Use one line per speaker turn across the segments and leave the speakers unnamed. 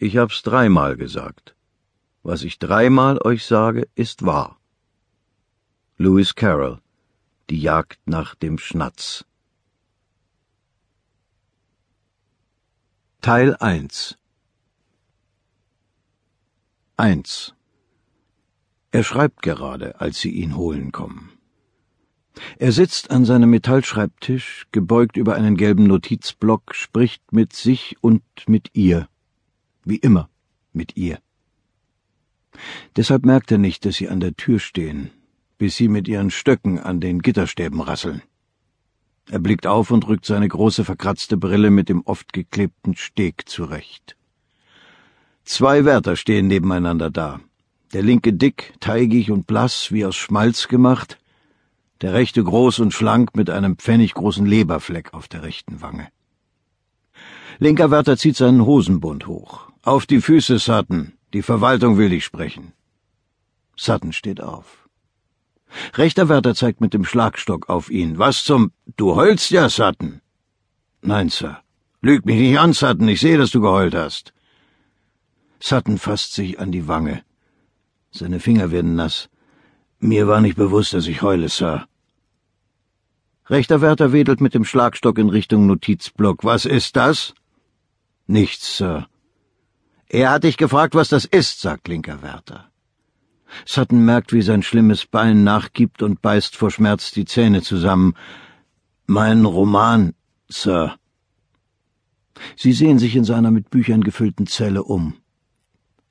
Ich hab's dreimal gesagt. Was ich dreimal euch sage, ist wahr. Lewis Carroll Die Jagd nach dem Schnatz Teil 1 1 Er schreibt gerade, als sie ihn holen kommen. Er sitzt an seinem Metallschreibtisch, gebeugt über einen gelben Notizblock, spricht mit sich und mit ihr. Wie immer mit ihr. Deshalb merkt er nicht, dass sie an der Tür stehen, bis sie mit ihren Stöcken an den Gitterstäben rasseln. Er blickt auf und rückt seine große verkratzte Brille mit dem oft geklebten Steg zurecht. Zwei Wärter stehen nebeneinander da. Der linke dick, teigig und blass, wie aus Schmalz gemacht, der rechte groß und schlank mit einem pfenniggroßen Leberfleck auf der rechten Wange. Linker Wärter zieht seinen Hosenbund hoch. Auf die Füße, Sutton. Die Verwaltung will dich sprechen. Sutton steht auf. Rechter Wärter zeigt mit dem Schlagstock auf ihn. Was zum... Du heulst ja, Sutton. Nein, Sir. Lüg mich nicht an, Sutton. Ich sehe, dass du geheult hast. Sutton fasst sich an die Wange. Seine Finger werden nass. Mir war nicht bewusst, dass ich heule, Sir. Rechter Wärter wedelt mit dem Schlagstock in Richtung Notizblock. Was ist das? Nichts, Sir. Er hat dich gefragt, was das ist, sagt linker Wärter. Sutton merkt, wie sein schlimmes Bein nachgibt und beißt vor Schmerz die Zähne zusammen. Mein Roman, Sir. Sie sehen sich in seiner mit Büchern gefüllten Zelle um.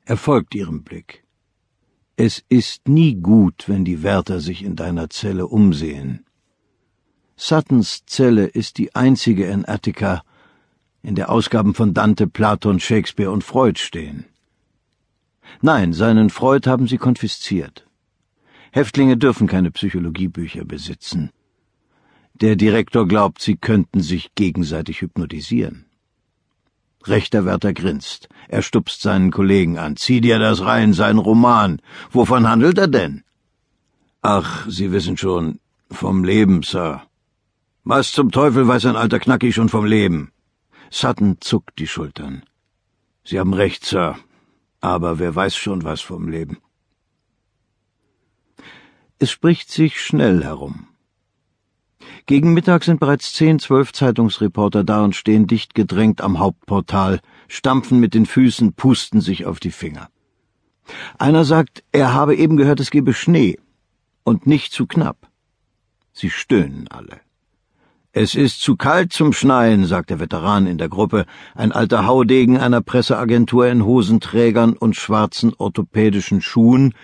Er folgt ihrem Blick. Es ist nie gut, wenn die Wärter sich in deiner Zelle umsehen. Suttons Zelle ist die einzige in Attica, in der Ausgaben von Dante, Platon, Shakespeare und Freud stehen. Nein, seinen Freud haben sie konfisziert. Häftlinge dürfen keine Psychologiebücher besitzen. Der Direktor glaubt, sie könnten sich gegenseitig hypnotisieren. Rechter Wärter grinst. Er stupst seinen Kollegen an. Zieh dir das rein, sein Roman. Wovon handelt er denn? Ach, Sie wissen schon, vom Leben, Sir. Was zum Teufel weiß ein alter Knacki schon vom Leben? Sutton zuckt die Schultern. Sie haben recht, Sir. Aber wer weiß schon was vom Leben? Es spricht sich schnell herum. Gegen Mittag sind bereits zehn, zwölf Zeitungsreporter da und stehen dicht gedrängt am Hauptportal, stampfen mit den Füßen, pusten sich auf die Finger. Einer sagt, er habe eben gehört, es gebe Schnee und nicht zu knapp. Sie stöhnen alle. Es ist zu kalt zum Schneien, sagt der Veteran in der Gruppe, ein alter Haudegen einer Presseagentur in Hosenträgern und schwarzen orthopädischen Schuhen,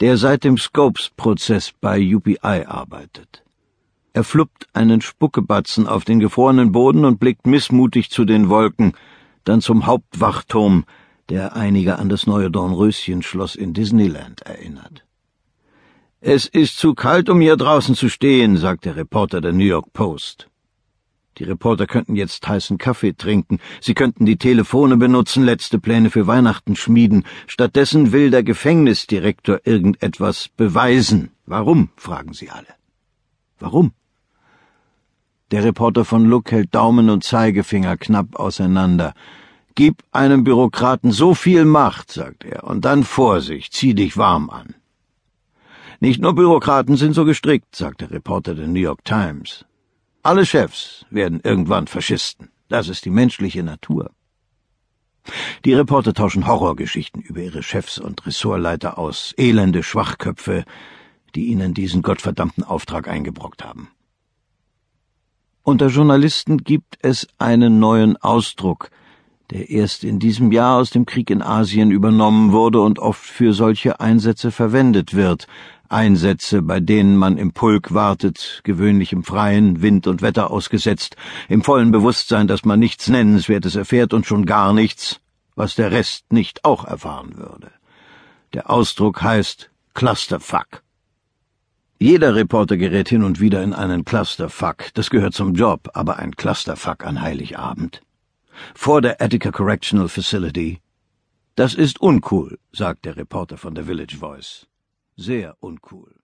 der seit dem Scopes-Prozess bei UPI arbeitet. Er fluppt einen Spuckebatzen auf den gefrorenen Boden und blickt missmutig zu den Wolken, dann zum Hauptwachturm, der einige an das neue Dornröschenschloss in Disneyland erinnert. Es ist zu kalt, um hier draußen zu stehen, sagt der Reporter der New York Post. Die Reporter könnten jetzt heißen Kaffee trinken, sie könnten die Telefone benutzen, letzte Pläne für Weihnachten schmieden. Stattdessen will der Gefängnisdirektor irgendetwas beweisen. Warum? fragen sie alle. Warum? Der Reporter von Look hält Daumen und Zeigefinger knapp auseinander. Gib einem Bürokraten so viel Macht, sagt er, und dann Vorsicht, zieh dich warm an. Nicht nur Bürokraten sind so gestrickt, sagt der Reporter der New York Times. Alle Chefs werden irgendwann Faschisten. Das ist die menschliche Natur. Die Reporter tauschen Horrorgeschichten über ihre Chefs und Ressortleiter aus, elende Schwachköpfe, die ihnen diesen gottverdammten Auftrag eingebrockt haben. Unter Journalisten gibt es einen neuen Ausdruck, der erst in diesem Jahr aus dem Krieg in Asien übernommen wurde und oft für solche Einsätze verwendet wird, Einsätze, bei denen man im Pulk wartet, gewöhnlich im Freien, Wind und Wetter ausgesetzt, im vollen Bewusstsein, dass man nichts Nennenswertes erfährt und schon gar nichts, was der Rest nicht auch erfahren würde. Der Ausdruck heißt Clusterfuck. Jeder Reporter gerät hin und wieder in einen Clusterfuck. Das gehört zum Job, aber ein Clusterfuck an Heiligabend. Vor der Attica Correctional Facility. Das ist uncool, sagt der Reporter von der Village Voice. Sehr uncool.